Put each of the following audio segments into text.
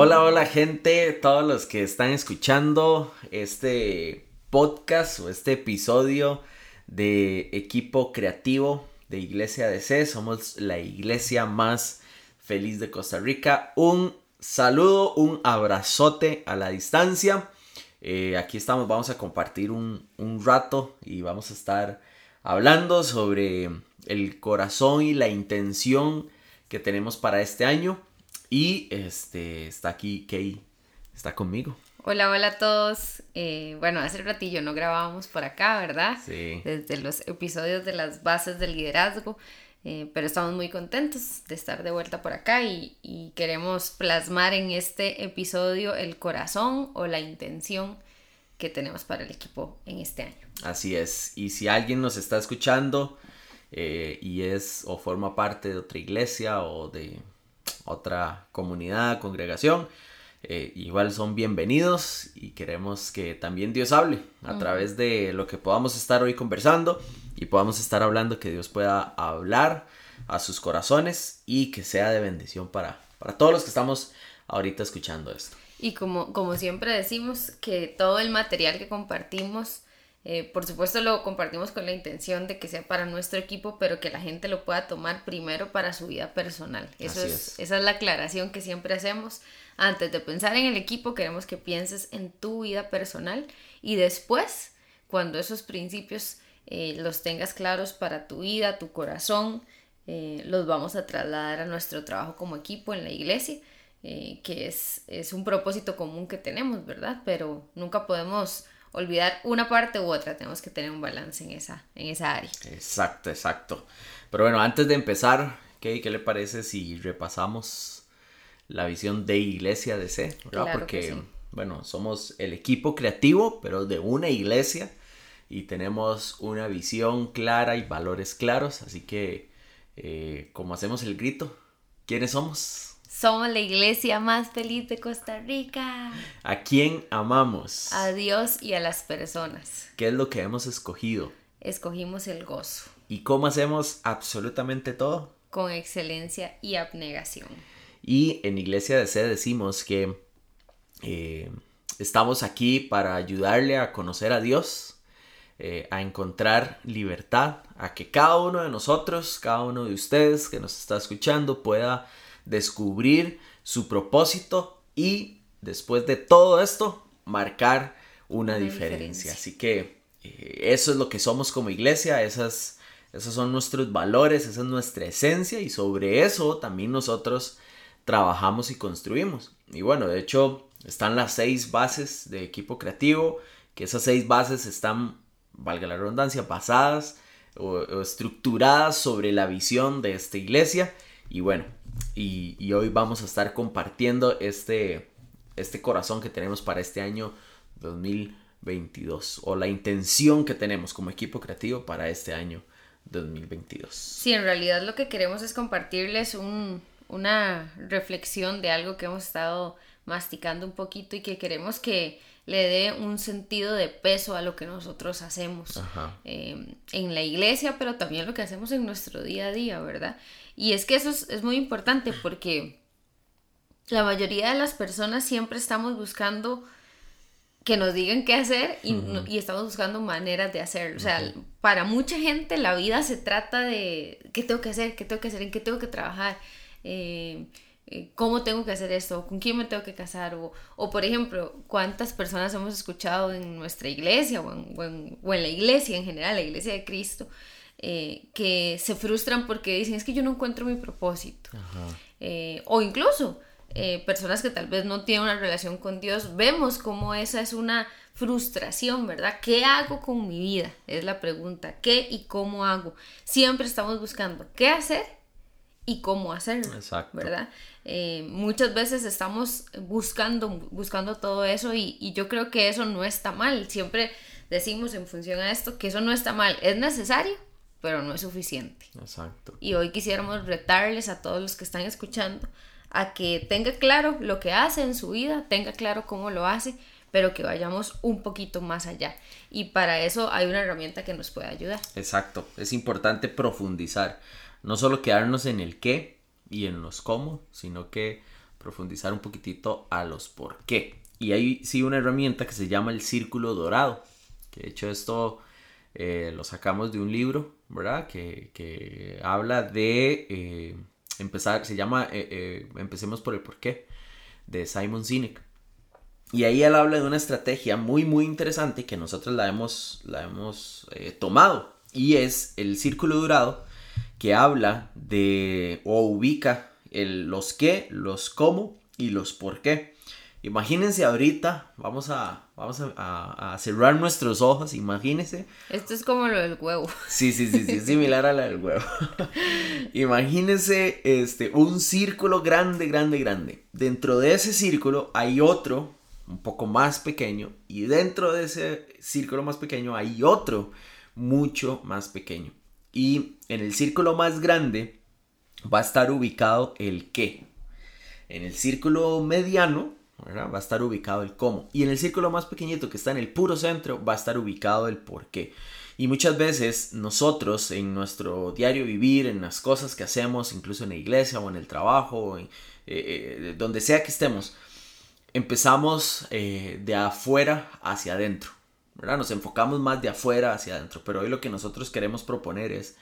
Hola, hola gente, todos los que están escuchando este podcast o este episodio de equipo creativo de Iglesia DC. Somos la iglesia más feliz de Costa Rica. Un saludo, un abrazote a la distancia. Eh, aquí estamos, vamos a compartir un, un rato y vamos a estar hablando sobre el corazón y la intención que tenemos para este año. Y este está aquí Kay, está conmigo. Hola, hola a todos. Eh, bueno, hace ratillo no grabábamos por acá, ¿verdad? Sí. Desde los episodios de las bases del liderazgo. Eh, pero estamos muy contentos de estar de vuelta por acá y, y, queremos plasmar en este episodio el corazón o la intención que tenemos para el equipo en este año. Así es. Y si alguien nos está escuchando eh, y es o forma parte de otra iglesia o de otra comunidad, congregación, eh, igual son bienvenidos y queremos que también Dios hable a mm. través de lo que podamos estar hoy conversando y podamos estar hablando, que Dios pueda hablar a sus corazones y que sea de bendición para, para todos los que estamos ahorita escuchando esto. Y como, como siempre decimos, que todo el material que compartimos eh, por supuesto lo compartimos con la intención de que sea para nuestro equipo, pero que la gente lo pueda tomar primero para su vida personal. Eso es, Esa es la aclaración que siempre hacemos. Antes de pensar en el equipo, queremos que pienses en tu vida personal y después, cuando esos principios eh, los tengas claros para tu vida, tu corazón, eh, los vamos a trasladar a nuestro trabajo como equipo en la iglesia. que es, es un propósito común que tenemos, ¿verdad? Pero nunca podemos olvidar una parte u otra, tenemos que tener un balance en esa, en esa área. Exacto, exacto. Pero bueno, antes de empezar, ¿qué, qué le parece si repasamos la visión de Iglesia DC? Porque, bueno, somos el equipo creativo, pero de una iglesia y tenemos una visión clara y valores claros, así que, eh, como hacemos el grito, ¿quiénes somos? Somos la iglesia más feliz de Costa Rica. ¿A quién amamos? A Dios y a las personas. ¿Qué es lo que hemos escogido? Escogimos el gozo. ¿Y cómo hacemos absolutamente todo? Con excelencia y abnegación. Y en Iglesia de C decimos que eh, estamos aquí para ayudarle a conocer a Dios, eh, a encontrar libertad, a que cada uno de nosotros, cada uno de ustedes que nos está escuchando pueda descubrir su propósito y después de todo esto, marcar una, diferencia. Así que eh, eso es lo que somos como iglesia, esas, esos son nuestros valores, esa es nuestra esencia y sobre eso también nosotros trabajamos y construimos. Y bueno, de hecho están las seis bases de equipo creativo, que esas seis bases están, valga la redundancia, basadas o estructuradas sobre la visión de esta iglesia. Y bueno, y, hoy vamos a estar compartiendo este, este corazón que tenemos para este año 2022 o la intención que tenemos como equipo creativo para este año 2022. Sí, en realidad lo que queremos es compartirles una reflexión de algo que hemos estado masticando un poquito y que queremos que le dé un sentido de peso a lo que nosotros hacemos eh, en la iglesia, pero también lo que hacemos en nuestro día a día, ¿verdad? Y es que eso es, muy importante porque la mayoría de las personas siempre estamos buscando que nos digan qué hacer y, estamos buscando maneras de hacerlo. O sea, para mucha gente la vida se trata de qué tengo que hacer, qué tengo que hacer, en qué tengo que trabajar, eh, eh, cómo tengo que hacer esto, con quién me tengo que casar. O, o por ejemplo, cuántas personas hemos escuchado en nuestra iglesia o en, o en la iglesia en general, la iglesia de Cristo, eh, que se frustran porque dicen es que yo no encuentro mi propósito. Eh, o incluso eh, personas que tal vez no tienen una relación con Dios, vemos como esa es una frustración, ¿verdad? ¿Qué hago con mi vida? Es la pregunta. ¿Qué y cómo hago? Siempre estamos buscando qué hacer y cómo hacerlo, ¿verdad? muchas veces estamos buscando, buscando todo eso y, y yo creo que eso no está mal. Siempre decimos en función a esto que eso no está mal. ¿Es necesario? Pero no es suficiente. Exacto. Y hoy quisiéramos retarles a todos los que están escuchando a que tenga claro lo que hace en su vida, tenga claro cómo lo hace, pero que vayamos un poquito más allá. Y para eso hay una herramienta que nos puede ayudar. Exacto, es importante profundizar, no solo quedarnos en el qué y en los cómo, sino que profundizar un poquitito a los por qué. Y hay sí una herramienta que se llama el círculo dorado, que de hecho esto eh, lo sacamos de un libro, ¿verdad? Que, habla de eh, empezar, se llama eh, Empecemos por el por qué, de Simon Sinek. Y ahí él habla de una estrategia muy, muy interesante que nosotros la hemos, la hemos tomado. Y es el círculo dorado que habla de o ubica el, los qué, los cómo y los por qué. Imagínense ahorita, vamos a, vamos a, cerrar nuestros ojos, imagínense. Esto es como lo del huevo. Sí, sí, sí, sí, es similar a la del huevo. imagínense este, un círculo grande, grande, grande. Dentro de ese círculo hay otro un poco más pequeño y dentro de ese círculo más pequeño hay otro mucho más pequeño. Y en el círculo más grande va a estar ubicado el qué. En el círculo mediano va a estar ubicado el cómo. Y en el círculo más pequeñito que está en el puro centro va a estar ubicado el por qué. Y muchas veces nosotros en nuestro diario vivir, en las cosas que hacemos, incluso en la iglesia o en el trabajo, eh, eh, donde sea que estemos, empezamos eh, de afuera hacia adentro. Nos enfocamos más de afuera hacia adentro, pero hoy lo que nosotros queremos proponer es,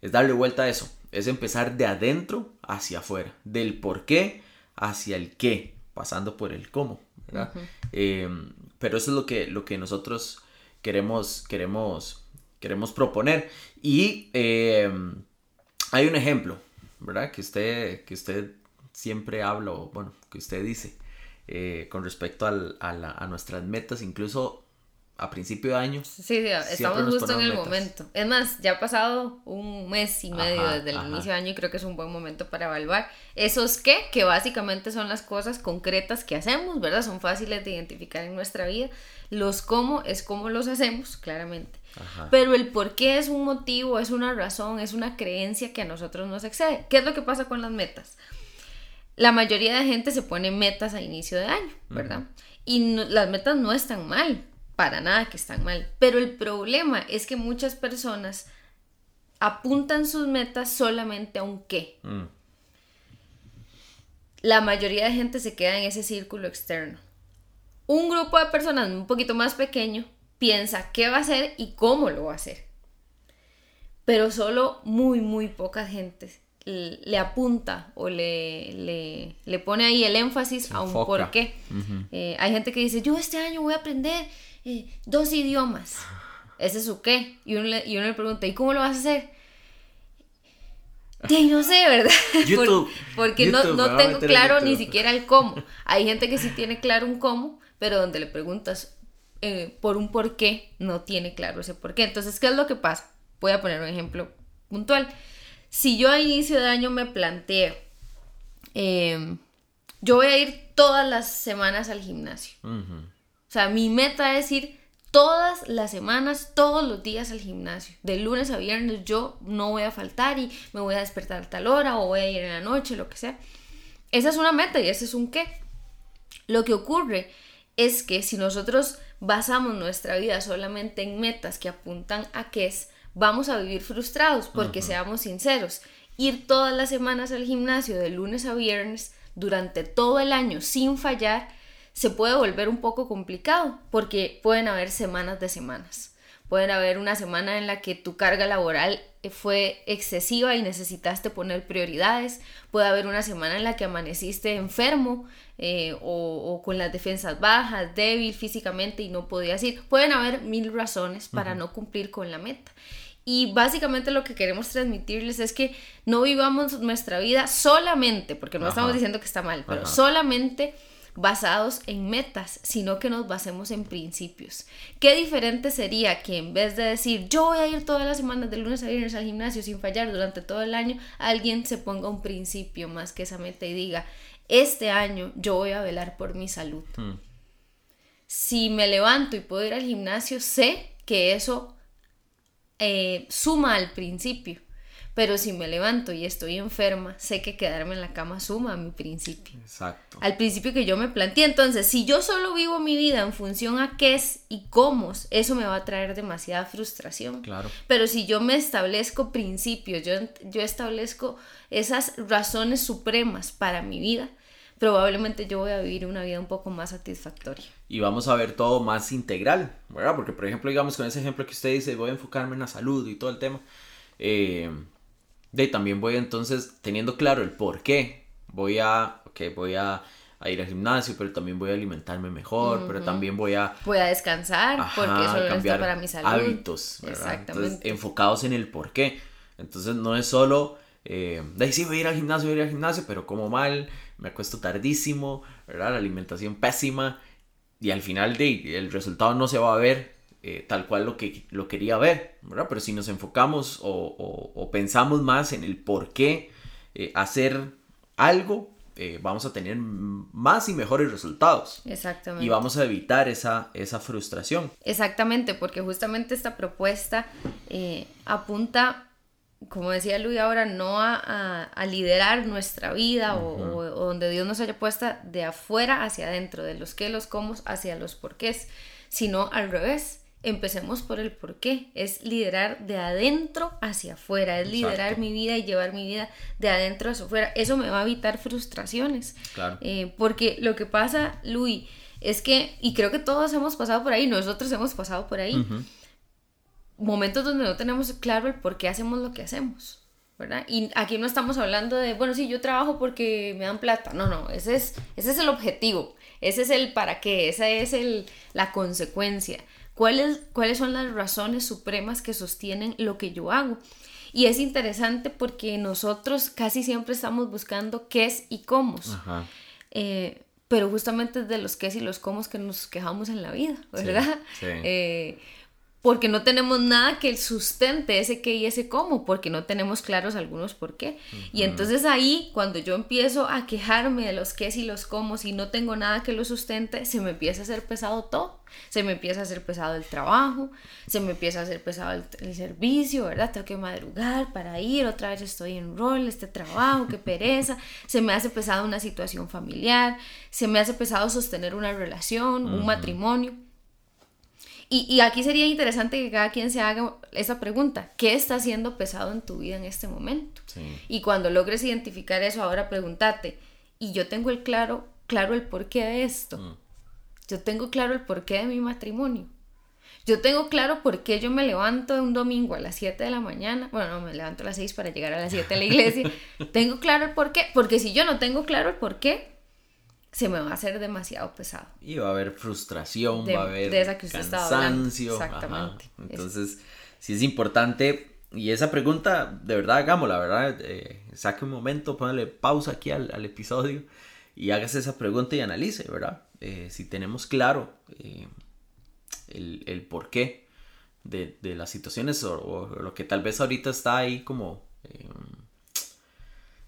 es darle vuelta a eso, es empezar de adentro hacia afuera, del por qué hacia el qué, pasando por el cómo, eh, pero eso es lo que, lo que nosotros queremos, queremos, queremos proponer. Y eh, hay un ejemplo, ¿verdad? Que usted, que usted siempre habla, bueno, que usted dice, eh, con respecto a, a, nuestras metas, incluso a principio de año. Sí, sí estamos justo en el momento. Es más, ya ha pasado un mes y medio desde el inicio de año y creo que es un buen momento para evaluar esos qué, que básicamente son las cosas concretas que hacemos, ¿verdad? Son fáciles de identificar en nuestra vida. Los cómo es cómo los hacemos, claramente. Pero el por qué es un motivo, es una razón, es una creencia que a nosotros nos excede. ¿Qué es lo que pasa con las metas? La mayoría de gente se pone metas a inicio de año, ¿verdad? Y las metas no están mal, para nada que están mal. Pero el problema es que muchas personas apuntan sus metas solamente a un qué. Mm. La mayoría de gente se queda en ese círculo externo. Un grupo de personas un poquito más pequeño piensa qué va a hacer y cómo lo va a hacer. Pero solo muy, muy poca gente le apunta o le, le, pone ahí el énfasis a un por qué. Eh, hay gente que dice, yo este año voy a aprender eh, dos idiomas. ¿Ese es su qué? Y uno, le, y uno le pregunta, ¿y cómo lo vas a hacer? Y no sé, ¿verdad? porque no, no tengo claro ni siquiera el cómo. Hay gente que sí tiene claro un cómo, pero donde le preguntas eh, por un por qué, no tiene claro ese por qué. Entonces, ¿qué es lo que pasa? Voy a poner un ejemplo puntual. Si yo a inicio de año me planteo, em, yo voy a ir todas las semanas al gimnasio. O sea, mi meta es ir todas las semanas, todos los días al gimnasio. De lunes a viernes yo no voy a faltar y me voy a despertar a tal hora o voy a ir en la noche, lo que sea. Esa es una meta y ese es un qué. Lo que ocurre es que si nosotros basamos nuestra vida solamente en metas que apuntan a qué es, vamos a vivir frustrados porque seamos sinceros. Ir todas las semanas al gimnasio de lunes a viernes durante todo el año sin fallar se puede volver un poco complicado porque pueden haber semanas de semanas. Pueden haber una semana en la que tu carga laboral fue excesiva y necesitaste poner prioridades. Puede haber una semana en la que amaneciste enfermo eh, o, con las defensas bajas, débil físicamente y no podías ir. Pueden haber mil razones para no cumplir con la meta. Y básicamente lo que queremos transmitirles es que no vivamos nuestra vida solamente, porque no estamos diciendo que está mal, pero solamente basados en metas, sino que nos basemos en principios. Qué diferente sería que en vez de decir yo voy a ir todas las semanas de lunes a viernes al gimnasio sin fallar durante todo el año, alguien se ponga un principio más que esa meta y diga este año yo voy a velar por mi salud. Hmm. Si me levanto y puedo ir al gimnasio, sé que eso eh, suma al principio. Pero si me levanto y estoy enferma, sé que quedarme en la cama suma a mi principio. Exacto. Al principio que yo me planteé. Entonces, si yo solo vivo mi vida en función a qué es y cómo, eso me va a traer demasiada frustración. Claro. Pero si yo me establezco principios, yo, yo establezco esas razones supremas para mi vida, probablemente yo voy a vivir una vida un poco más satisfactoria. Y vamos a ver todo más integral, ¿verdad? Porque, por ejemplo, digamos, con ese ejemplo que usted dice, voy a enfocarme en la salud y todo el tema. Eh, de también voy entonces teniendo claro el por qué. Voy a, ok, voy a, ir al gimnasio, pero también voy a alimentarme mejor, pero también voy a... Voy a descansar, porque eso cambiar para mi salud. Hábitos, ¿verdad? Exactamente. enfocados en el por qué. Entonces no es solo, eh, de sí, voy a ir al gimnasio, voy a ir al gimnasio, pero como mal, me acuesto tardísimo, ¿verdad? La alimentación pésima y al final de, el resultado no se va a ver eh, tal cual lo que lo quería ver, ¿verdad? Pero si nos enfocamos o, pensamos más en el por qué eh, hacer algo, eh, vamos a tener más y mejores resultados. Exactamente. Y vamos a evitar esa, esa frustración. Exactamente, porque justamente esta propuesta apunta como decía Luis ahora, no a, liderar nuestra vida o, donde Dios nos haya puesta de afuera hacia adentro, de los qué, los cómo, hacia los porqués, sino al revés. Empecemos por el porqué, es liderar de adentro hacia afuera, es liderar mi vida y llevar mi vida de adentro hacia afuera. Eso me va a evitar frustraciones. Claro. Eh, porque lo que pasa, Luis, es que, y creo que todos hemos pasado por ahí, nosotros hemos pasado por ahí momentos donde no tenemos claro el por qué hacemos lo que hacemos, ¿verdad? Y aquí no estamos hablando de, bueno, sí, yo trabajo porque me dan plata. No, no, ese es, ese es el objetivo, ese es el para qué, esa es el, la consecuencia. ¿Cuáles, ¿Cuáles son las razones supremas que sostienen lo que yo hago? Y es interesante porque nosotros casi siempre estamos buscando qué es y cómo. Eh, pero justamente es de los qué y los cómo que nos quejamos en la vida, ¿verdad? Sí, eh, porque no tenemos nada que sustente ese qué y ese cómo, porque no tenemos claros algunos por qué. Y entonces ahí, cuando yo empiezo a quejarme de los qué y los cómo, y no tengo nada que lo sustente, se me empieza a hacer pesado todo. Se me empieza a hacer pesado el trabajo, se me empieza a hacer pesado el, servicio, ¿verdad? Tengo que madrugar para ir, otra vez estoy en rol, este trabajo, qué pereza. Se me hace pesado una situación familiar, se me hace pesado sostener una relación, un matrimonio. Y, aquí sería interesante que cada quien se haga esa pregunta, ¿qué está haciendo pesado en tu vida en este momento? Y cuando logres identificar eso, ahora pregúntate, ¿y yo tengo el claro, claro el porqué de esto? Mm. Yo tengo claro el porqué de mi matrimonio. Yo tengo claro por qué yo me levanto un domingo a las 7 de la mañana. Bueno, no, me levanto a las 6 para llegar a las 7 de la iglesia. tengo claro el porqué. Porque si yo no tengo claro el porqué, se me va a hacer demasiado pesado. Y va a haber frustración, va a haber cansancio. Exactamente. Entonces, sí es importante. Y esa pregunta, de verdad, hagámosla, ¿verdad? Eh, saque un momento, póngale pausa aquí al, episodio y hágase esa pregunta y analice, ¿verdad? Eh, si tenemos claro eh, el, el porqué de, de las situaciones o, lo que tal vez ahorita está ahí como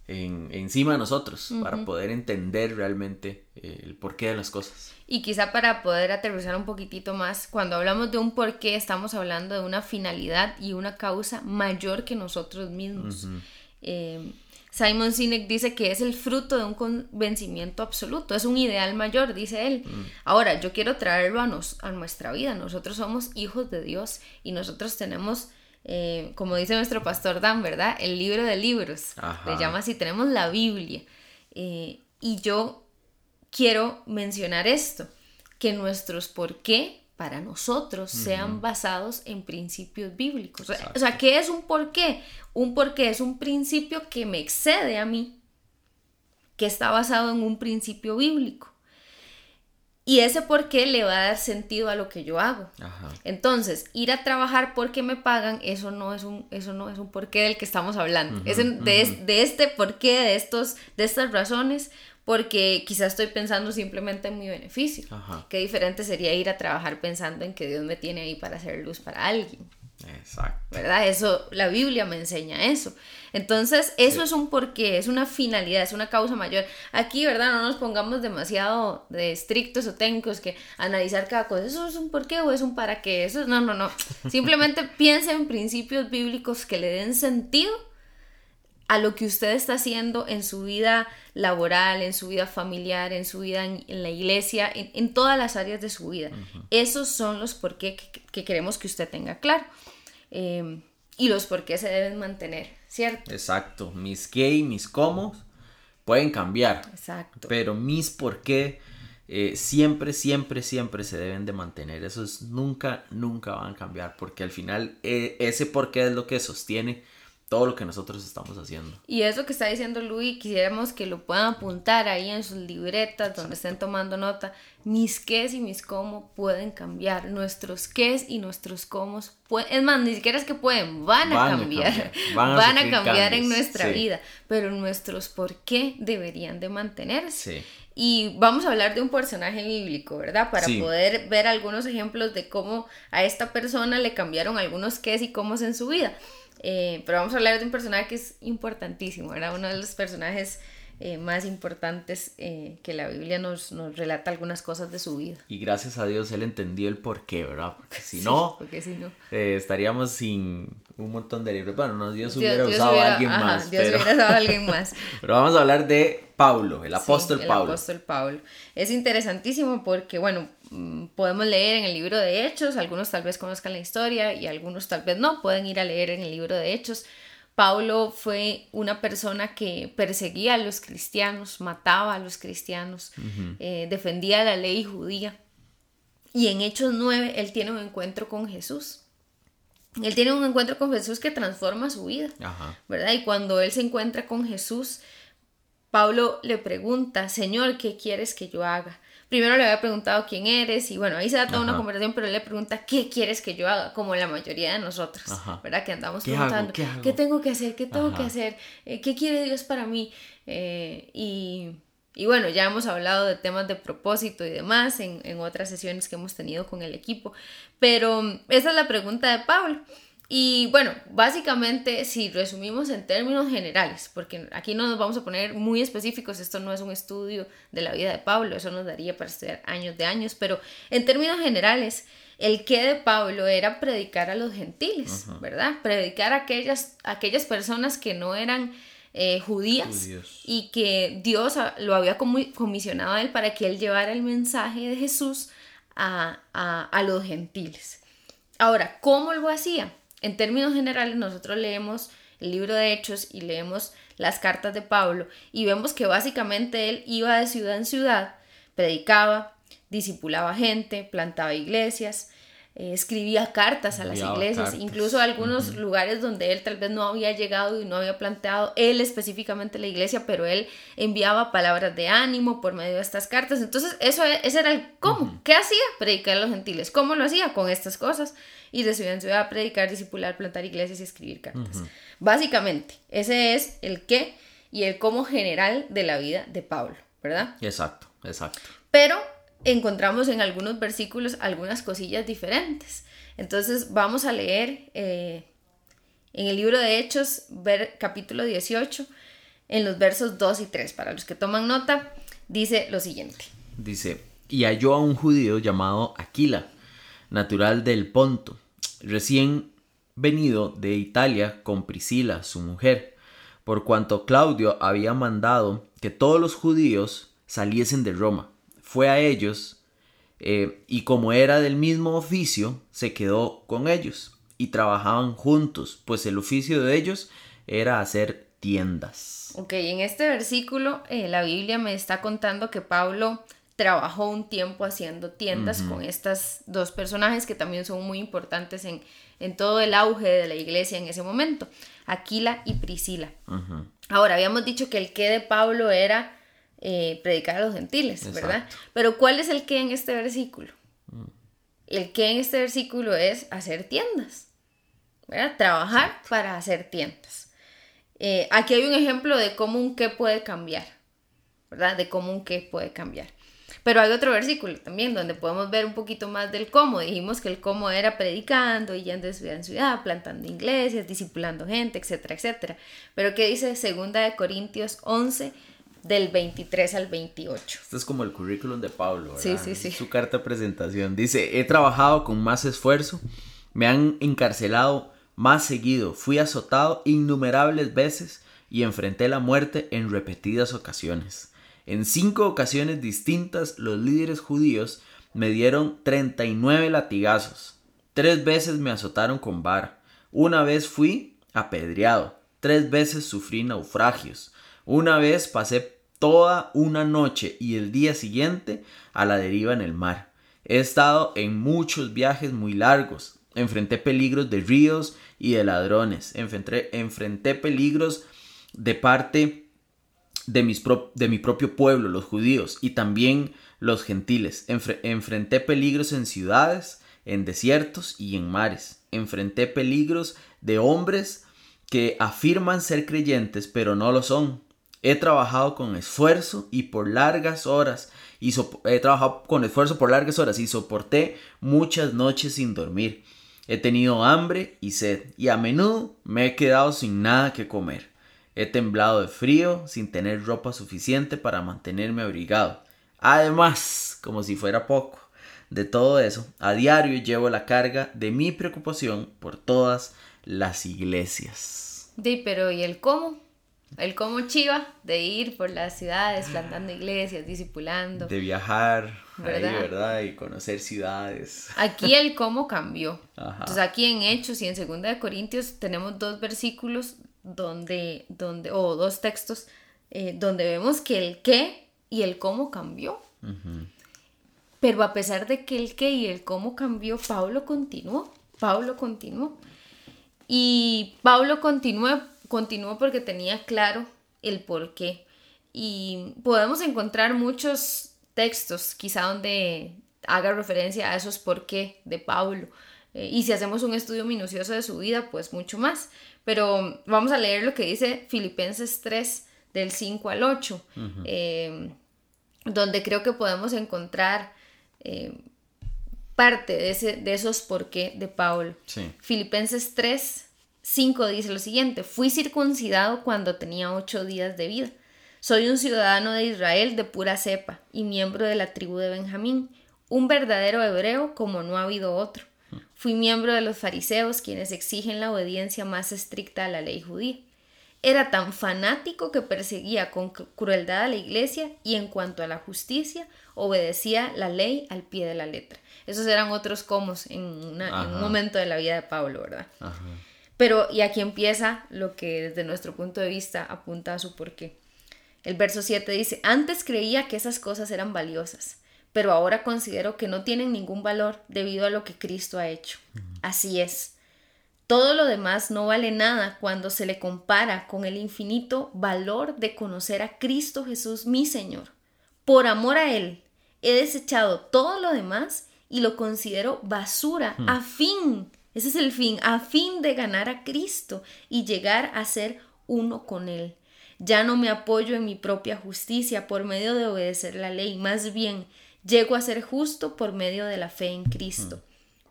en, encima de nosotros para poder entender realmente eh, el porqué de las cosas. Y quizá para poder aterrizar un poquitito más, cuando hablamos de un porqué estamos hablando de una finalidad y una causa mayor que nosotros mismos. Eh, Simon Sinek dice que es el fruto de un convencimiento absoluto, es un ideal mayor, dice él. Mm. Ahora, yo quiero traerlo a, nos, a nuestra vida, nosotros somos hijos de Dios y nosotros tenemos eh, como dice nuestro pastor Dan, ¿verdad? El libro de libros. Le llama así, tenemos la Biblia. Eh, y yo quiero mencionar esto, que nuestros por qué para nosotros sean basados en principios bíblicos. O sea, ¿qué es un por qué? Un por qué es un principio que me excede a mí, que está basado en un principio bíblico. Y ese por qué le va a dar sentido a lo que yo hago. Entonces, ir a trabajar porque me pagan, eso no es un, eso no es un porqué del que estamos hablando. es de, de, este porqué, de, estos, de estas razones, porque quizás estoy pensando simplemente en mi beneficio. Qué diferente sería ir a trabajar pensando en que Dios me tiene ahí para hacer luz para alguien. Exacto. ¿Verdad? Eso, la Biblia me enseña eso. Entonces, eso es un porqué, es una finalidad, es una causa mayor. Aquí, ¿verdad? No nos pongamos demasiado de estrictos o técnicos que analizar cada cosa. ¿Eso es un porqué o es un para qué? Eso, no, no, no. Simplemente piense en principios bíblicos que le den sentido a lo que usted está haciendo en su vida laboral, en su vida familiar, en su vida en, la iglesia, en, todas las áreas de su vida. Esos son los por qué que, queremos que usted tenga claro. Eh, y los por qué se deben mantener, ¿cierto? Exacto, mis qué y mis cómo pueden cambiar. Exacto. Pero mis por qué eh, siempre, siempre, siempre se deben de mantener. Esos nunca, nunca van a cambiar porque al final eh, ese por qué es lo que sostiene todo lo que nosotros estamos haciendo. Y eso que está diciendo Luis, quisiéramos que lo puedan apuntar ahí en sus libretas donde estén tomando nota. Mis qués y mis cómo pueden cambiar. Nuestros qués y nuestros cómo. Es más, ni siquiera es que pueden, van a cambiar. Van a, cambiar en nuestra vida. Pero nuestros por qué deberían de mantenerse. Y vamos a hablar de un personaje bíblico, ¿verdad? Para poder ver algunos ejemplos de cómo a esta persona le cambiaron algunos qués y cómo en su vida. Eh, pero vamos a hablar de un personaje que es importantísimo, era uno de los personajes eh, más importantes eh, que la Biblia nos, nos, relata algunas cosas de su vida. Y gracias a Dios él entendió el porqué, ¿verdad? Porque si no, porque si no. estaríamos sin un montón de libros. Bueno, no, Dios, hubiera usado a alguien más. Dios hubiera usado a alguien más. pero vamos a hablar de Pablo, el apóstol el Pablo. apóstol Pablo. Es interesantísimo porque, bueno, mm, podemos leer en el libro de Hechos, algunos tal vez conozcan la historia y algunos tal vez no, pueden ir a leer en el libro de Hechos. Pablo fue una persona que perseguía a los cristianos, mataba a los cristianos, eh, defendía la ley judía. Y en Hechos 9 él tiene un encuentro con Jesús. Él tiene un encuentro con Jesús que transforma su vida, ¿verdad? Y cuando él se encuentra con Jesús, Pablo le pregunta, Señor, ¿qué quieres que yo haga? Primero le había preguntado quién eres y bueno, ahí se da toda una conversación, pero él le pregunta, ¿qué quieres que yo haga? Como la mayoría de nosotros, ¿verdad? Que andamos preguntando, ¿qué, tengo que hacer? ¿Qué tengo que hacer? Eh, ¿Qué quiere Dios para mí? Eh, y, y, bueno, ya hemos hablado de temas de propósito y demás en, en otras sesiones que hemos tenido con el equipo, pero esa es la pregunta de Pablo. Y bueno, básicamente si resumimos en términos generales, porque aquí no nos vamos a poner muy específicos, esto no es un estudio de la vida de Pablo, eso nos daría para estudiar años de años, pero en términos generales, el que de Pablo era predicar a los gentiles, ¿verdad? Predicar a aquellas, aquellas personas que no eran eh, judías y que Dios lo había comisionado a él para que él llevara el mensaje de Jesús a, a los gentiles. Ahora, ¿cómo lo hacía? En términos generales, nosotros leemos el libro de Hechos y leemos las cartas de Pablo y vemos que básicamente él iba de ciudad en ciudad, predicaba, discipulaba gente, plantaba iglesias, eh, escribía cartas a las iglesias, incluso a algunos lugares donde él tal vez no había llegado y no había planteado él específicamente la iglesia, pero él enviaba palabras de ánimo por medio de estas cartas. Entonces, eso, ese era el cómo. ¿Qué hacía? Predicar a los gentiles. ¿Cómo lo hacía? Con estas cosas. Y de ciudad en ciudad predicar, discipular, plantar iglesias y escribir cartas. Básicamente, ese es el qué y el cómo general de la vida de Pablo, ¿verdad? Exacto, exacto. Pero encontramos en algunos versículos algunas cosillas diferentes. Entonces vamos a leer eh, en el libro de Hechos, capítulo 18, en los versos 2 y 3. Para los que toman nota, dice lo siguiente. Dice, y halló a un judío llamado Aquila, natural del Ponto, recién venido de Italia con Priscila, su mujer, por cuanto Claudio había mandado que todos los judíos saliesen de Roma fue a ellos eh, y como era del mismo oficio, se quedó con ellos y trabajaban juntos, pues el oficio de ellos era hacer tiendas. Ok, en este versículo eh, la Biblia me está contando que Pablo trabajó un tiempo haciendo tiendas con estas dos personajes que también son muy importantes en, en, todo el auge de la iglesia en ese momento, Aquila y Priscila. Ahora, habíamos dicho que el que de Pablo era eh, predicar a los gentiles, ¿verdad? Pero ¿cuál es el que en este versículo? Mm. El que en este versículo es hacer tiendas, ¿verdad? Trabajar para hacer tiendas. Eh, aquí hay un ejemplo de cómo un qué puede cambiar, ¿verdad? De cómo un qué puede cambiar. Pero hay otro versículo también donde podemos ver un poquito más del cómo. Dijimos que el cómo era predicando y yendo de ciudad en ciudad, plantando iglesias, discipulando gente, etcétera, etcétera. Pero ¿qué dice segunda de Corintios 11, del 23 al 28. Esto es como el currículum de Pablo, ¿verdad? Sí, sí, sí. Su carta de presentación. Dice, he trabajado con más esfuerzo, me han encarcelado más seguido, fui azotado innumerables veces y enfrenté la muerte en repetidas ocasiones. En cinco ocasiones distintas los líderes judíos me dieron 39 latigazos. Tres veces me azotaron con vara. Una vez fui apedreado. Tres veces sufrí naufragios. Una vez pasé toda una noche y el día siguiente a la deriva en el mar. He estado en muchos viajes muy largos. Enfrenté peligros de ríos y de ladrones. Enfrenté, enfrenté peligros de parte de, mis de mi propio pueblo, los judíos, y también los gentiles. enfrenté peligros en ciudades, en desiertos y en mares. Enfrenté peligros de hombres que afirman ser creyentes pero no lo son. He trabajado con esfuerzo y por largas horas y he trabajado con esfuerzo por largas horas y soporté muchas noches sin dormir. He tenido hambre y sed y a menudo me he quedado sin nada que comer. He temblado de frío sin tener ropa suficiente para mantenerme abrigado. Además, como si fuera poco de todo eso, a diario llevo la carga de mi preocupación por todas las iglesias. Sí, pero ¿y el cómo? El cómo chiva de ir por las ciudades, plantando iglesias, discipulando. De viajar, ¿verdad? Ahí, ¿verdad? Y conocer ciudades. Aquí el cómo cambió. Entonces aquí en Hechos y en Segunda de Corintios tenemos dos versículos donde, donde o dos textos eh, donde vemos que el qué y el cómo cambió. Pero a pesar de que el qué y el cómo cambió, Pablo continuó. Pablo continuó. Y Pablo continuó, continuó porque tenía claro el por qué. Y podemos encontrar muchos textos, quizá donde haga referencia a esos por qué de Pablo. Eh, y si hacemos un estudio minucioso de su vida, pues mucho más. Pero vamos a leer lo que dice Filipenses 3, del 5 al 8, eh, donde creo que podemos encontrar eh, parte de, ese, de esos por qué de Pablo. Filipenses 3, 5 dice lo siguiente, fui circuncidado cuando tenía ocho días de vida. Soy un ciudadano de Israel de pura cepa y miembro de la tribu de Benjamín, un verdadero hebreo como no ha habido otro. Fui miembro de los fariseos quienes exigen la obediencia más estricta a la ley judía. Era tan fanático que perseguía con crueldad a la iglesia y en cuanto a la justicia obedecía la ley al pie de la letra. Esos eran otros comos en, un momento de la vida de Pablo, ¿verdad? Pero, y aquí empieza lo que desde nuestro punto de vista apunta a su porqué. El verso 7 dice, antes creía que esas cosas eran valiosas, pero ahora considero que no tienen ningún valor debido a lo que Cristo ha hecho. Así es. Todo lo demás no vale nada cuando se le compara con el infinito valor de conocer a Cristo Jesús mi Señor. Por amor a Él, he desechado todo lo demás y lo considero basura hmm. a fin, ese es el fin, a fin de ganar a Cristo y llegar a ser uno con Él. Ya no me apoyo en mi propia justicia por medio de obedecer la ley, más bien llego a ser justo por medio de la fe en Cristo,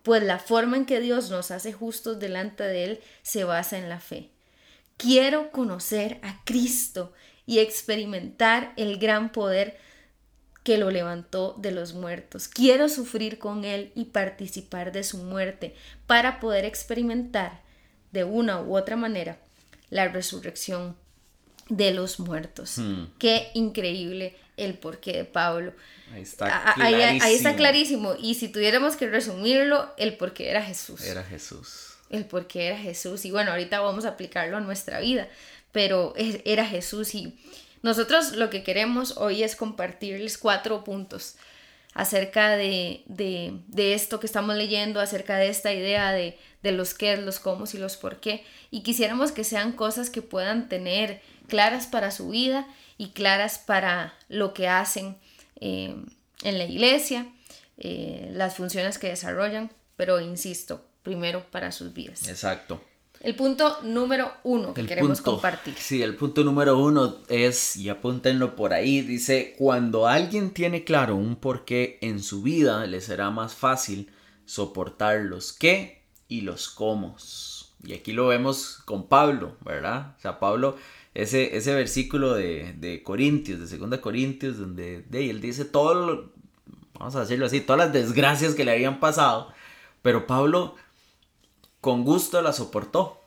pues la forma en que Dios nos hace justos delante de Él se basa en la fe. Quiero conocer a Cristo y experimentar el gran poder que lo levantó de los muertos. Quiero sufrir con Él y participar de su muerte para poder experimentar de una u otra manera la resurrección de los muertos. Hmm. Qué increíble el porqué de Pablo. Ahí está, clarísimo. Ahí, está clarísimo. Y si tuviéramos que resumirlo, el porqué era Jesús. Era Jesús. El porqué era Jesús. Y bueno, ahorita vamos a aplicarlo a nuestra vida. Pero era Jesús y nosotros lo que queremos hoy es compartirles cuatro puntos acerca de, esto que estamos leyendo, acerca de esta idea de, los qué, los cómo y los por qué. Y quisiéramos que sean cosas que puedan tener claras para su vida y claras para lo que hacen eh, en la iglesia, eh, las funciones que desarrollan, pero insisto, primero para sus vidas. Exacto. El punto número uno que queremos compartir. Sí, el punto número uno es, y apúntenlo por ahí, dice, cuando alguien tiene claro un porqué en su vida, le será más fácil soportar los qué y los cómo. Y aquí lo vemos con Pablo, ¿verdad? O sea, Pablo, ese, ese versículo de, de Corintios, de 2 Corintios, donde de, él dice todo, vamos a decirlo así, todas las desgracias que le habían pasado, pero Pablo con gusto la soportó,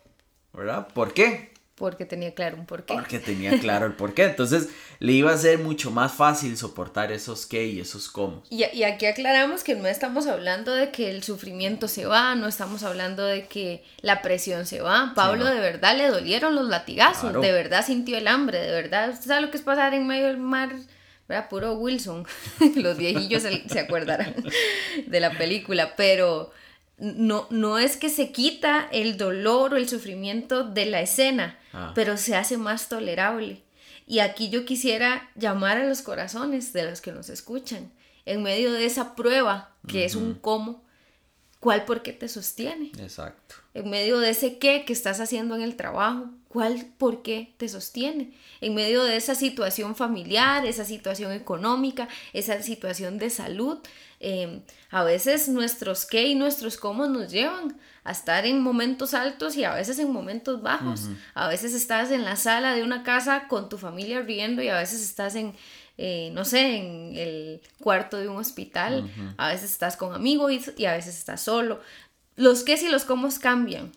¿verdad? ¿Por qué? Porque tenía claro un porqué. Porque tenía claro el porqué. Entonces le iba a ser mucho más fácil soportar esos qué y esos cómo. Y, y, aquí aclaramos que no estamos hablando de que el sufrimiento se va, no estamos hablando de que la presión se va. Pablo de verdad le dolieron los latigazos, de verdad sintió el hambre, de verdad. ¿Usted sabe lo que es pasar en medio del mar? Era puro Wilson. los viejillos se, se acordarán de la película, pero no, no es que se quita el dolor o el sufrimiento de la escena, ah. pero se hace más tolerable. Y aquí yo quisiera llamar a los corazones de los que nos escuchan, en medio de esa prueba que es un cómo, ¿cuál por qué te sostiene? Exacto. En medio de ese qué que estás haciendo en el trabajo, ¿cuál por qué te sostiene? En medio de esa situación familiar, esa situación económica, esa situación de salud, Em, a veces nuestros qué y nuestros cómo nos llevan a estar en momentos altos y a veces en momentos bajos. A veces estás en la sala de una casa con tu familia riendo y a veces estás en, eh, no sé, en el cuarto de un hospital. A veces estás con amigos y, a veces estás solo. Los qué y los cómo cambian,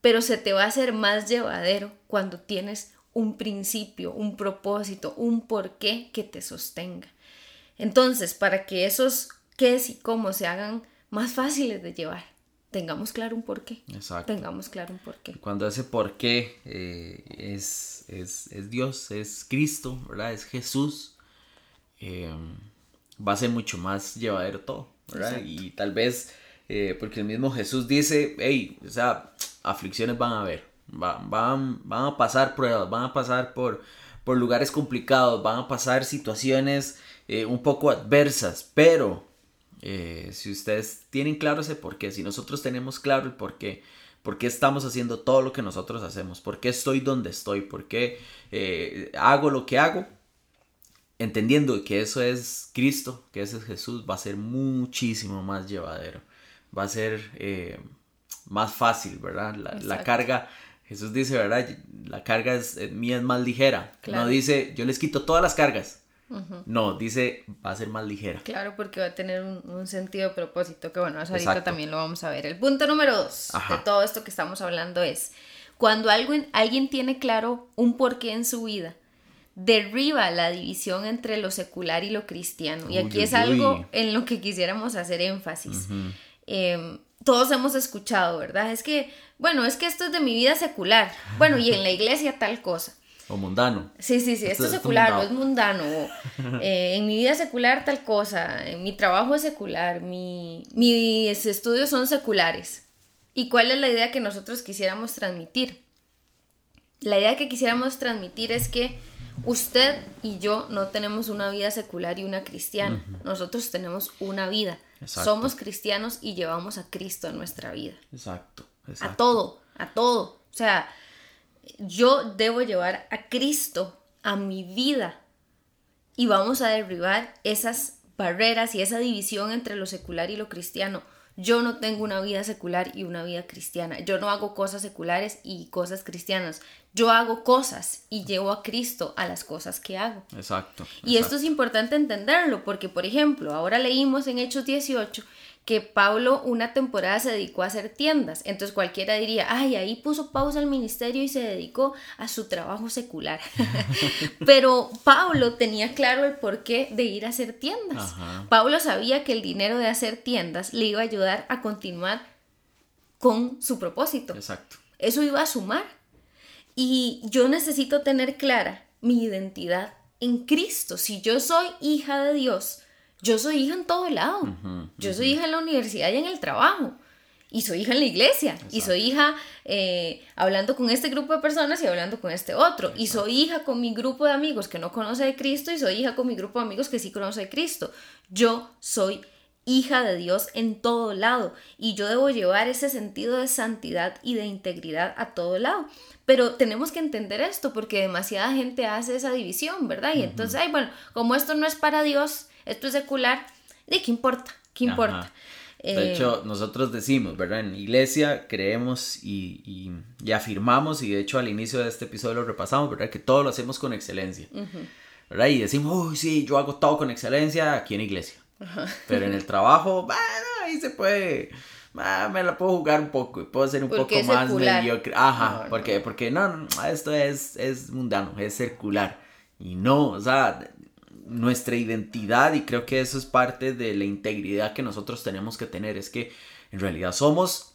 pero se te va a hacer más llevadero cuando tienes un principio, un propósito, un porqué que te sostenga. Entonces, para que esos qué es y cómo se hagan más fáciles de llevar. Tengamos claro un porqué. Exacto. Tengamos claro un porqué. Cuando ese porqué eh, es, es, Dios, es Cristo, ¿verdad? Es Jesús, eh, va a ser mucho más llevadero todo, ¿verdad? Y tal vez, eh, porque el mismo Jesús dice, hey, o sea, aflicciones van a haber, van, van a pasar pruebas, van a pasar por, por lugares complicados, van a pasar situaciones un poco adversas, pero eh, si ustedes tienen claro ese por qué, si nosotros tenemos claro el por qué, por qué estamos haciendo todo lo que nosotros hacemos, por qué estoy donde estoy, por qué eh, hago lo que hago, entendiendo que eso es Cristo, que ese es Jesús, va a ser muchísimo más llevadero, va a ser eh, más fácil, ¿verdad? La, carga, Jesús dice, ¿verdad? La carga es, mía es más ligera. No dice, yo les quito todas las cargas. No, dice va a ser más ligera. Claro, porque va a tener un, sentido de propósito, que bueno, eso ahorita también lo vamos a ver. El punto número dos de todo esto que estamos hablando es, cuando alguien tiene claro un porqué en su vida, derriba la división entre lo secular y lo cristiano. y aquí es algo en lo que quisiéramos hacer énfasis. Em, todos hemos escuchado, ¿verdad? Es que, bueno, es que esto es de mi vida secular. Bueno, y en la iglesia tal cosa. O mundano. Sí, sí, sí, esto, es secular, no es mundano. Eh, en mi vida secular tal cosa, en mi trabajo es secular, mi, mis estudios son seculares. ¿Y cuál es la idea que nosotros quisiéramos transmitir? La idea que quisiéramos transmitir es que usted y yo no tenemos una vida secular y una cristiana. Nosotros tenemos una vida. Somos cristianos y llevamos a Cristo en nuestra vida. Exacto. A todo, a todo. O sea, yo debo llevar a Cristo a mi vida y vamos a derribar esas barreras y esa división entre lo secular y lo cristiano. Yo no tengo una vida secular y una vida cristiana. Yo no hago cosas seculares y cosas cristianas. Yo hago cosas y llevo a Cristo a las cosas que hago. Exacto. Y esto es importante entenderlo porque, por ejemplo, ahora leímos en Hechos 18 que Pablo una temporada se dedicó a hacer tiendas. Entonces cualquiera diría, ay, ahí puso pausa al ministerio y se dedicó a su trabajo secular. Pero Pablo tenía claro el porqué de ir a hacer tiendas. Pablo sabía que el dinero de hacer tiendas le iba a ayudar a continuar con su propósito. Exacto. Eso iba a sumar. Y yo necesito tener clara mi identidad en Cristo. Si yo soy hija de Dios, yo soy hija en todo lado. yo soy hija en la universidad y en el trabajo. Y soy hija en la iglesia. Y soy hija eh, hablando con este grupo de personas y hablando con este otro. Y soy hija con mi grupo de amigos que no conoce de Cristo y soy hija con mi grupo de amigos que sí conoce de Cristo. Yo soy hija de Dios en todo lado y yo debo llevar ese sentido de santidad y de integridad a todo lado. Pero tenemos que entender esto porque demasiada gente hace esa división, ¿verdad? Y entonces, ay, bueno, como esto no es para Dios, esto es secular, ¿de qué importa? ¿Qué importa? De eh, hecho, nosotros decimos, ¿verdad? En iglesia creemos y, y, afirmamos, y de hecho al inicio de este episodio lo repasamos, ¿verdad? Que todo lo hacemos con excelencia, ¿verdad? Y decimos, uy, sí, yo hago todo con excelencia aquí en iglesia. Pero en el trabajo, bueno, ahí se puede ah, me la puedo jugar un poco y puedo ser un poco más mediocre. Ajá, porque, porque no, esto es, es mundano, es circular. Y no, o sea, nuestra identidad, y creo que eso es parte de la integridad que nosotros tenemos que tener, es que en realidad somos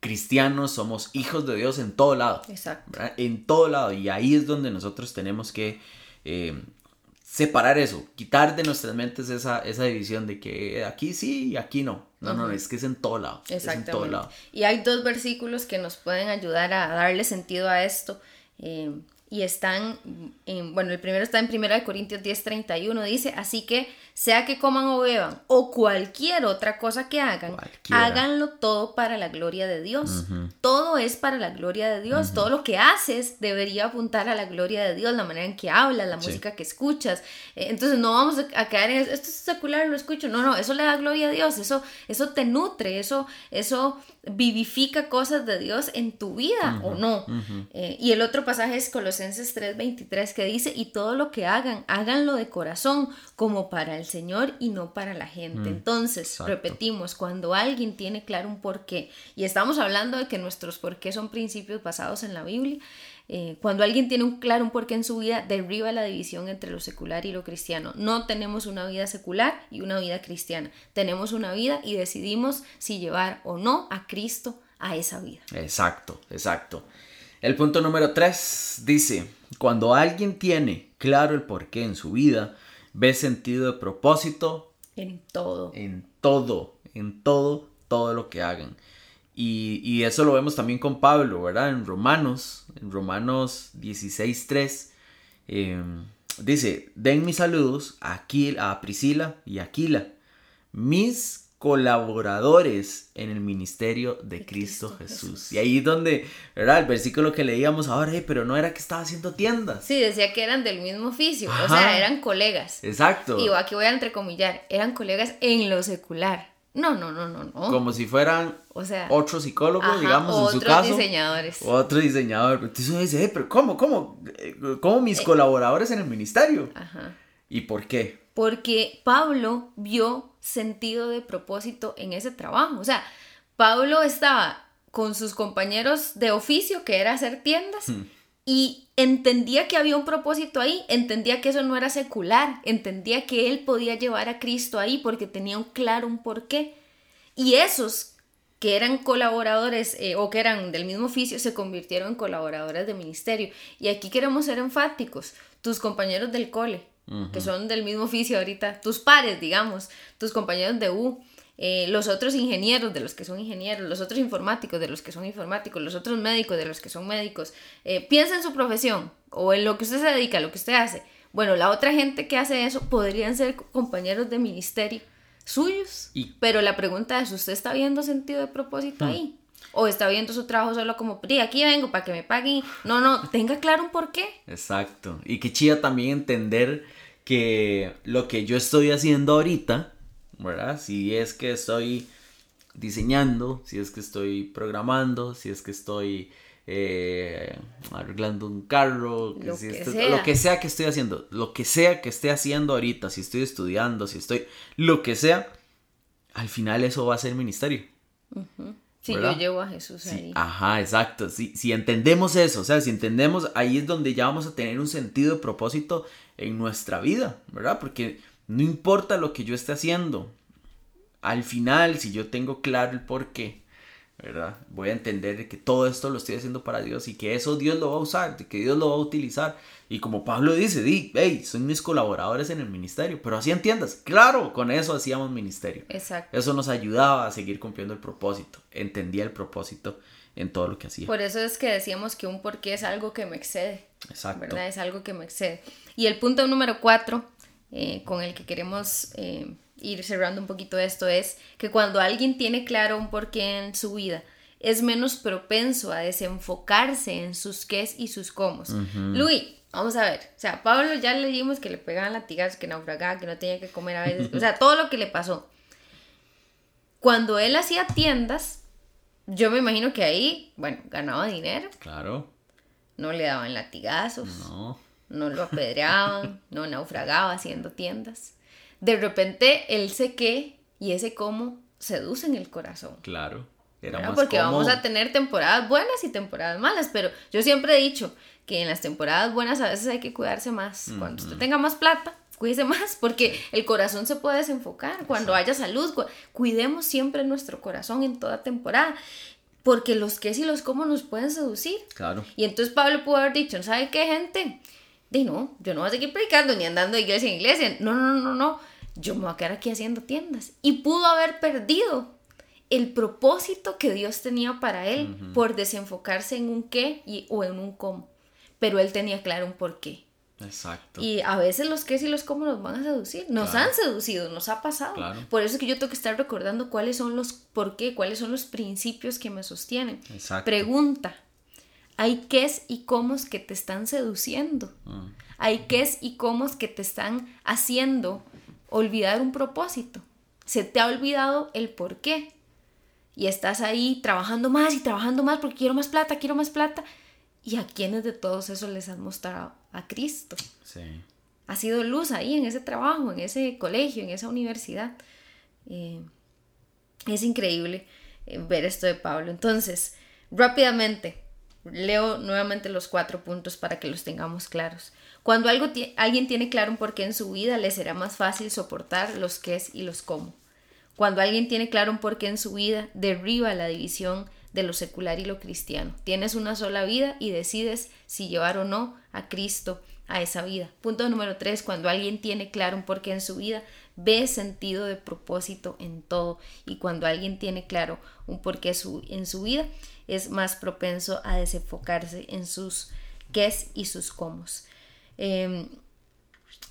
cristianos, somos hijos de Dios en todo lado. Exacto. En todo lado. Y ahí es donde nosotros tenemos que eh, separar eso, quitar de nuestras mentes esa, esa división de que aquí sí y aquí no. No, no, es que es en todo lado. Exactamente. en todo lado. Y hay dos versículos que nos pueden ayudar a darle sentido a esto. Eh, y están, en, bueno, el primero está en 1 Corintios 10, 31, dice, así que sea que coman o beban o cualquier otra cosa que hagan, háganlo todo para la gloria de Dios. Todo es para la gloria de Dios. Todo lo que haces debería apuntar a la gloria de Dios, la manera en que hablas, la música que escuchas. Eh, entonces no vamos a caer en esto es secular, lo escucho. No, no, eso le da gloria a Dios, eso, eso te nutre, eso, eso vivifica cosas de Dios en tu vida o no. Eh, y el otro pasaje es Colosenses 3:23 que dice, y todo lo que hagan, háganlo de corazón como para el Señor y no para la gente. Mm, Entonces, repetimos, cuando alguien tiene claro un porqué, y estamos hablando de que nuestros porqués son principios basados en la Biblia, eh, cuando alguien tiene un claro un porqué en su vida, derriba la división entre lo secular y lo cristiano. No tenemos una vida secular y una vida cristiana. Tenemos una vida y decidimos si llevar o no a Cristo a esa vida. Exacto, exacto. El punto número tres dice, cuando alguien tiene claro el porqué en su vida, ve sentido de propósito. En todo. En todo, en todo, todo lo que hagan. Y, eso lo vemos también con Pablo, ¿verdad? En Romanos, en Romanos 16.3, em, dice, den mis saludos a, a Priscila y Aquila, mis colaboradores en el ministerio de, Cristo, Jesús. Y ahí es donde, ¿verdad? El versículo que leíamos ahora, pero no era que estaba haciendo tiendas. Sí, decía que eran del mismo oficio, o sea, eran colegas. Exacto. Y aquí voy a entrecomillar, eran colegas en lo secular. No, no, no, no, no. Como si fueran o sea, otros psicólogos, digamos, en su caso. Otros diseñadores. Otro diseñador. Entonces uno dice, eh, pero ¿cómo, cómo? ¿Cómo mis eh. colaboradores en el ministerio? Ajá. ¿Y por qué? Porque Pablo vio sentido de propósito en ese trabajo. O sea, Pablo estaba con sus compañeros de oficio, que era hacer tiendas, hmm. y entendía que había un propósito ahí, entendía que eso no era secular, entendía que él podía llevar a Cristo ahí porque tenía un claro un porqué. Y esos que eran colaboradores eh, o que eran del mismo oficio se convirtieron en colaboradores de ministerio. Y aquí queremos ser enfáticos, tus compañeros del cole, que son del mismo oficio ahorita, tus pares, digamos, tus compañeros de U, eh, los otros ingenieros de los que son ingenieros, los otros informáticos de los que son informáticos, los otros médicos de los que son médicos. Eh, piensa en su profesión o en lo que usted se dedica, lo que usted hace. Bueno, la otra gente que hace eso podrían ser compañeros de ministerio suyos. Pero la pregunta es, ¿usted está viendo sentido de propósito hmm. ahí? o está viendo su trabajo solo como, aquí vengo para que me paguen. No, no, tenga claro un por qué. Exacto. Y qué chida también entender que lo que yo estoy haciendo ahorita, ¿verdad? Si es que estoy diseñando, si es que estoy programando, si es que estoy eh, arreglando un carro, lo, que sea. lo que sea que estoy haciendo, lo que sea que esté haciendo ahorita, si estoy estudiando, si estoy, lo que sea, al final eso va a ser ministerio. Si yo llevo a Jesús ahí. Ajá, exacto. Si, si entendemos eso, o sea, si entendemos, ahí es donde ya vamos a tener un sentido de propósito en nuestra vida, ¿verdad? Porque no importa lo que yo esté haciendo, al final, si yo tengo claro el por qué, ¿verdad? Voy a entender que todo esto lo estoy haciendo para Dios y que eso Dios lo va a usar, que Dios lo va a utilizar. Y como Pablo dice, di, hey, son mis colaboradores en el ministerio, pero así entiendas, claro, con eso hacíamos ministerio. Exacto. Eso nos ayudaba a seguir cumpliendo el propósito, entendía el propósito en todo lo que hacía. Por eso es que decíamos que un porqué es algo que me excede. Exacto. ¿Verdad? Es algo que me excede. Y el punto número cuatro, eh, con el que queremos eh, ir cerrando un poquito esto, es que cuando alguien tiene claro un porqué en su vida, es menos propenso a desenfocarse en sus qués y sus cómo. Luis, Vamos a ver, o sea, Pablo ya le dijimos que le pegaban latigazos, que naufragaba, que no tenía que comer a veces, o sea, todo lo que le pasó. Cuando él hacía tiendas, yo me imagino que ahí, bueno, ganaba dinero. Claro. No le daban latigazos. No. No lo apedreaban, no naufragaba haciendo tiendas. De repente, él sé qué y ese cómo seducen el corazón. Claro. Era Porque vamos a tener temporadas buenas y temporadas malas, pero yo siempre he dicho que en las temporadas buenas a veces hay que cuidarse más. Cuando usted tenga más plata, cuídese más, porque el corazón se puede desenfocar. Cuando haya salud, cuidemos siempre nuestro corazón en toda temporada. Porque los que y los cómo nos pueden seducir. Claro. Y entonces Pablo pudo haber dicho, ¿sabe qué, gente? De no, yo no voy a seguir predicando ni andando de iglesia en iglesia. No, no, no, no. Yo me voy a quedar aquí haciendo tiendas. Y pudo haber perdido el propósito que Dios tenía para él por desenfocarse en un qué y, o en un cómo. Pero él tenía claro un por qué. Exacto. Y a veces los qué y los cómo nos van a seducir. Nos han seducido, nos ha pasado. Por eso es que yo tengo que estar recordando cuáles son los por qué, cuáles son los principios que me sostienen. Exacto. Pregunta. Hay qué y cómo que te están seduciendo. Mm. Hay qué y cómo que te están haciendo olvidar un propósito. Se te ha olvidado el por qué y estás ahí trabajando más y trabajando más porque quiero más plata, quiero más plata. ¿Y a quienes de todos esos les has mostrado? A Cristo. Sí. Ha sido luz ahí en ese trabajo, en ese colegio, en esa universidad. Eh, es increíble eh, ver esto de Pablo. Entonces, rápidamente, leo nuevamente los cuatro puntos para que los tengamos claros. Cuando algo alguien tiene claro un porqué en su vida, le será más fácil soportar los qué y los cómo. Cuando alguien tiene claro un porqué en su vida, derriba la división de lo secular y lo cristiano. Tienes una sola vida y decides si llevar o no a Cristo a esa vida. Punto número tres, cuando alguien tiene claro un porqué en su vida, ve sentido de propósito en todo. Y cuando alguien tiene claro un porqué en su vida, es más propenso a desenfocarse en sus qués y sus cómo. Em,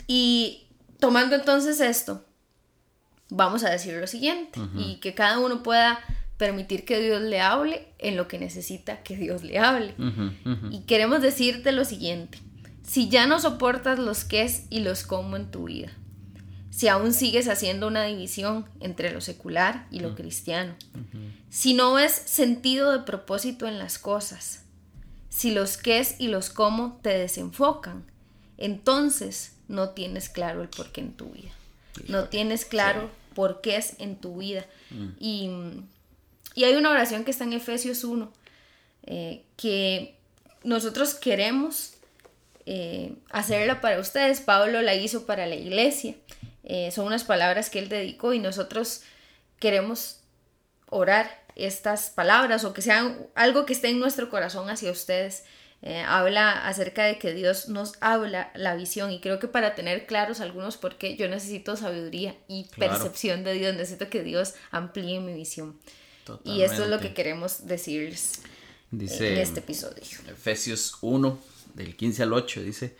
y tomando entonces esto, vamos a decir lo siguiente y que cada uno pueda permitir que Dios le hable en lo que necesita que Dios le hable. Y queremos decirte lo siguiente, si ya no soportas los qué y los cómo en tu vida, si aún sigues haciendo una división entre lo secular y lo cristiano, si no ves sentido de propósito en las cosas, si los qué y los cómo te desenfocan, entonces no tienes claro el porqué en tu vida no tienes claro por qué es en tu vida. Mm. Y, hay una oración que está en Efesios 1, eh, que nosotros queremos eh, hacerla para ustedes. Pablo la hizo para la iglesia. Eh, son unas palabras que él dedicó y nosotros queremos orar estas palabras o que sean algo que esté en nuestro corazón hacia ustedes. Eh, habla acerca de que Dios nos habla la visión y creo que para tener claros algunos porque yo necesito sabiduría y percepción de Dios, necesito que Dios amplíe mi visión. Y esto es lo que queremos decirles dice, en este episodio. Efesios 1, del 15 al 8, dice,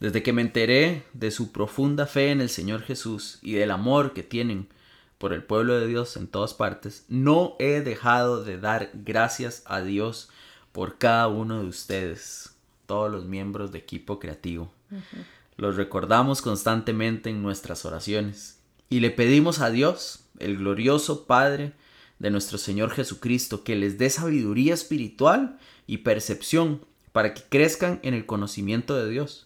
desde que me enteré de su profunda fe en el Señor Jesús y del amor que tienen por el pueblo de Dios en todas partes, no he dejado de dar gracias a Dios por cada uno de ustedes, todos los miembros de equipo creativo. Los recordamos constantemente en nuestras oraciones y le pedimos a Dios, el glorioso Padre de nuestro Señor Jesucristo, que les dé sabiduría espiritual y percepción para que crezcan en el conocimiento de Dios.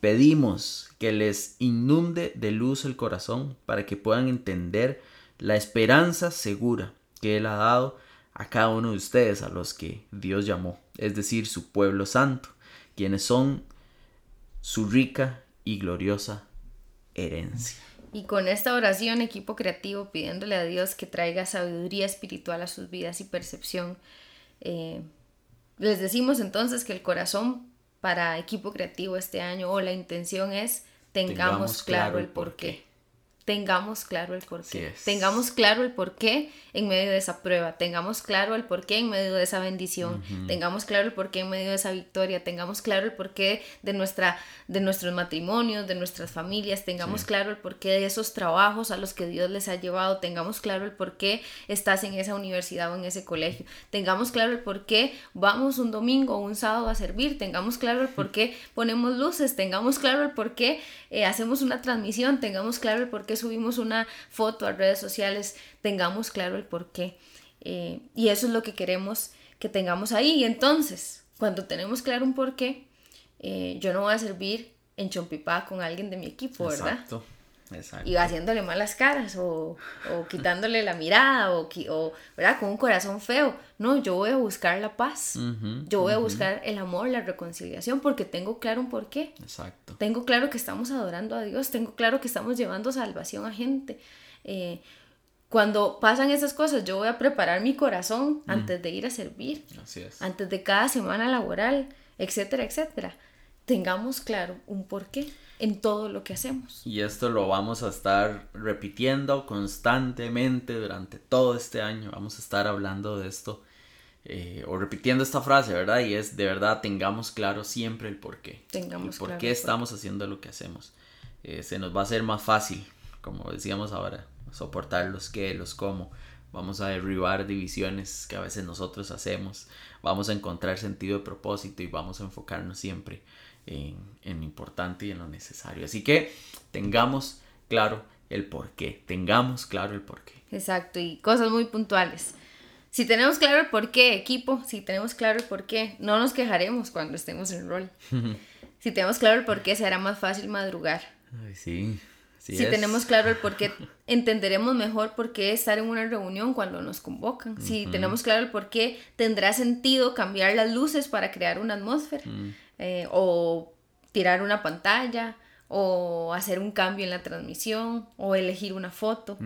Pedimos que les inunde de luz el corazón para que puedan entender la esperanza segura que Él ha dado a cada uno de ustedes a los que Dios llamó, es decir, su pueblo santo, quienes son su rica y gloriosa herencia. Y con esta oración, equipo creativo, pidiéndole a Dios que traiga sabiduría espiritual a sus vidas y percepción, eh, les decimos entonces que el corazón para equipo creativo este año o la intención es tengamos, claro, el porqué tengamos claro el porqué. Tengamos claro el porqué en medio de esa prueba, tengamos claro el porqué en medio de esa bendición, tengamos claro el porqué en medio de esa victoria, tengamos claro el porqué de, nuestra, de nuestros matrimonios, de nuestras familias, tengamos claro el porqué de esos trabajos a los que Dios les ha llevado, tengamos claro el porqué estás en esa universidad o en ese colegio, tengamos claro el porqué vamos un domingo o un sábado a servir, tengamos claro el porqué ponemos luces, tengamos claro el porqué eh, hacemos una transmisión, tengamos claro el porqué subimos una foto a redes sociales, tengamos claro el por qué. Eh, y eso es lo que queremos que tengamos ahí. Y entonces, cuando tenemos claro un porqué, eh, yo no voy a servir en Chompipá con alguien de mi equipo, ¿verdad? Y haciéndole malas caras o, o quitándole la mirada o, o, ¿verdad? Con un corazón feo. No, yo voy a buscar la paz. yo voy a buscar el amor, la reconciliación, porque tengo claro un porqué. Exacto. Tengo claro que estamos adorando a Dios, tengo claro que estamos llevando salvación a gente. Eh, cuando pasan esas cosas, yo voy a preparar mi corazón antes de ir a servir. Así es. Antes de cada semana laboral, etcétera, etcétera. Tengamos claro un porqué en todo lo que hacemos. Y esto lo vamos a estar repitiendo constantemente durante todo este año. Vamos a estar hablando de esto eh, o repitiendo esta frase, ¿verdad? Y es de verdad tengamos claro siempre el porqué. Tengamos el por qué estamos haciendo lo que hacemos. Eh, se nos va a hacer más fácil, como decíamos ahora, soportar los qué, los cómo. Vamos a derribar divisiones que a veces nosotros hacemos. Vamos a encontrar sentido de propósito y vamos a enfocarnos siempre en, lo importante y en lo necesario. Así que tengamos claro el por qué, tengamos claro el por qué. Exacto, y cosas muy puntuales. Si tenemos claro el por qué, equipo, si tenemos claro el por qué, no nos quejaremos cuando estemos en rol. si tenemos claro el por qué, será más fácil madrugar. Ay, sí. si tenemos claro el por qué, entenderemos mejor por qué estar en una reunión cuando nos convocan. Si tenemos claro el por qué, tendrá sentido cambiar las luces para crear una atmósfera. Mm. Eh, o tirar una pantalla, o hacer un cambio en la transmisión, o elegir una foto.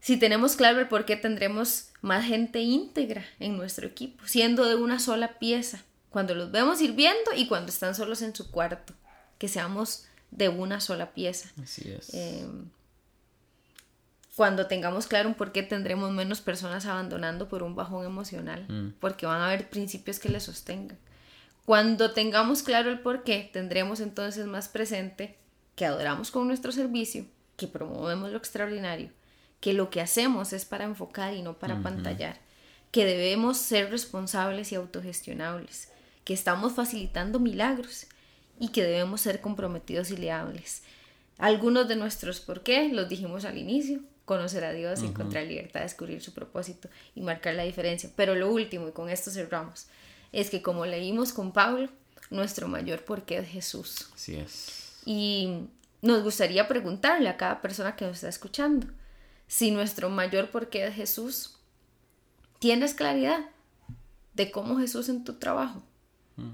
Si tenemos claro el por qué tendremos más gente íntegra en nuestro equipo, siendo de una sola pieza, cuando los vemos sirviendo y cuando están solos en su cuarto, que seamos de una sola pieza. Así es. Em, cuando tengamos claro un por qué tendremos menos personas abandonando por un bajón emocional, mm. porque van a haber principios que les sostengan. Cuando tengamos claro el por qué, tendremos entonces más presente que adoramos con nuestro servicio, que promovemos lo extraordinario, que lo que hacemos es para enfocar y no para pantallar, que debemos ser responsables y autogestionables, que estamos facilitando milagros y que debemos ser comprometidos y leables. Algunos de nuestros por qué los dijimos al inicio, conocer a Dios, encontrar libertad, descubrir su propósito y marcar la diferencia. Pero lo último, y con esto cerramos, es que como leímos con Pablo, nuestro mayor porqué es Jesús. Así es. Y nos gustaría preguntarle a cada persona que nos está escuchando, si nuestro mayor porqué es Jesús, ¿tienes claridad de cómo Jesús en tu trabajo? Mm.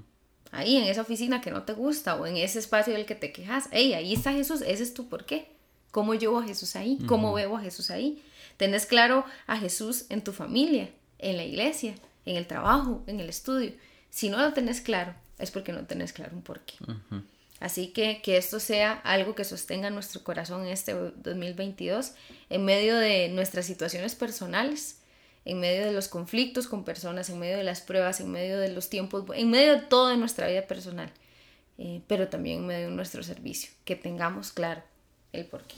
Ahí, en esa oficina que no te gusta o en ese espacio del que te quejas, hey, ahí está Jesús, ese es tu porqué. ¿Cómo llevo a Jesús ahí? ¿Cómo veo a Jesús ahí? ¿Tenés claro a Jesús en tu familia, en la iglesia, en el trabajo, en el estudio. Si no lo tenés claro, es porque no tenés claro un porqué. Así que que esto sea algo que sostenga nuestro corazón en este 2022, en medio de nuestras situaciones personales, en medio de los conflictos con personas, en medio de las pruebas, en medio de los tiempos, en medio de toda nuestra vida personal, eh, pero también en medio de nuestro servicio, que tengamos claro el porqué.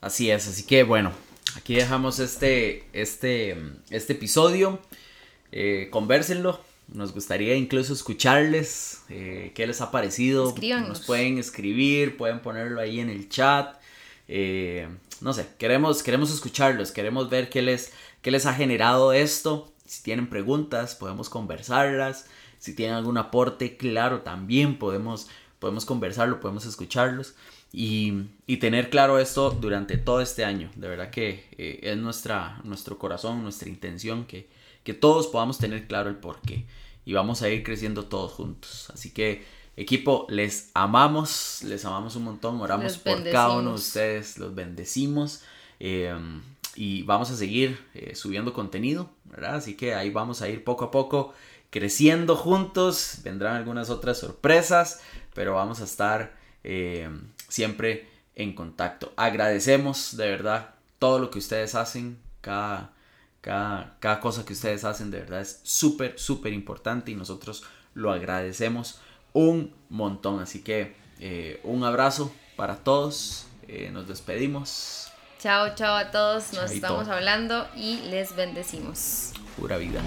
Así es, así que bueno, aquí dejamos este, este, este episodio eh, convérsenlo. Nos gustaría incluso escucharles eh, qué les ha parecido. Nos pueden escribir, pueden ponerlo ahí en el chat. Eh, no sé, queremos, queremos escucharlos, queremos ver qué les, qué les ha generado esto. Si tienen preguntas, podemos conversarlas. Si tienen algún aporte, claro, también podemos, podemos conversarlo, podemos escucharlos. Y, y, tener claro esto durante todo este año. De verdad que eh, es nuestra, nuestro corazón, nuestra intención que, que todos podamos tener claro el porqué y vamos a ir creciendo todos juntos. Así que equipo, les amamos, les amamos un montón, oramos por cada uno de ustedes, los bendecimos em, y vamos a seguir eh, subiendo contenido, ¿verdad? Así que ahí vamos a ir poco a poco creciendo juntos, vendrán algunas otras sorpresas, pero vamos a estar em, siempre en contacto. Agradecemos de verdad todo lo que ustedes hacen, cada cada, cosa que ustedes hacen de verdad es súper, súper importante y nosotros lo agradecemos un montón. Así que eh, un abrazo para todos. Eh, nos despedimos. Chao, chao a todos. Nos estamos hablando y les bendecimos. Pura vida.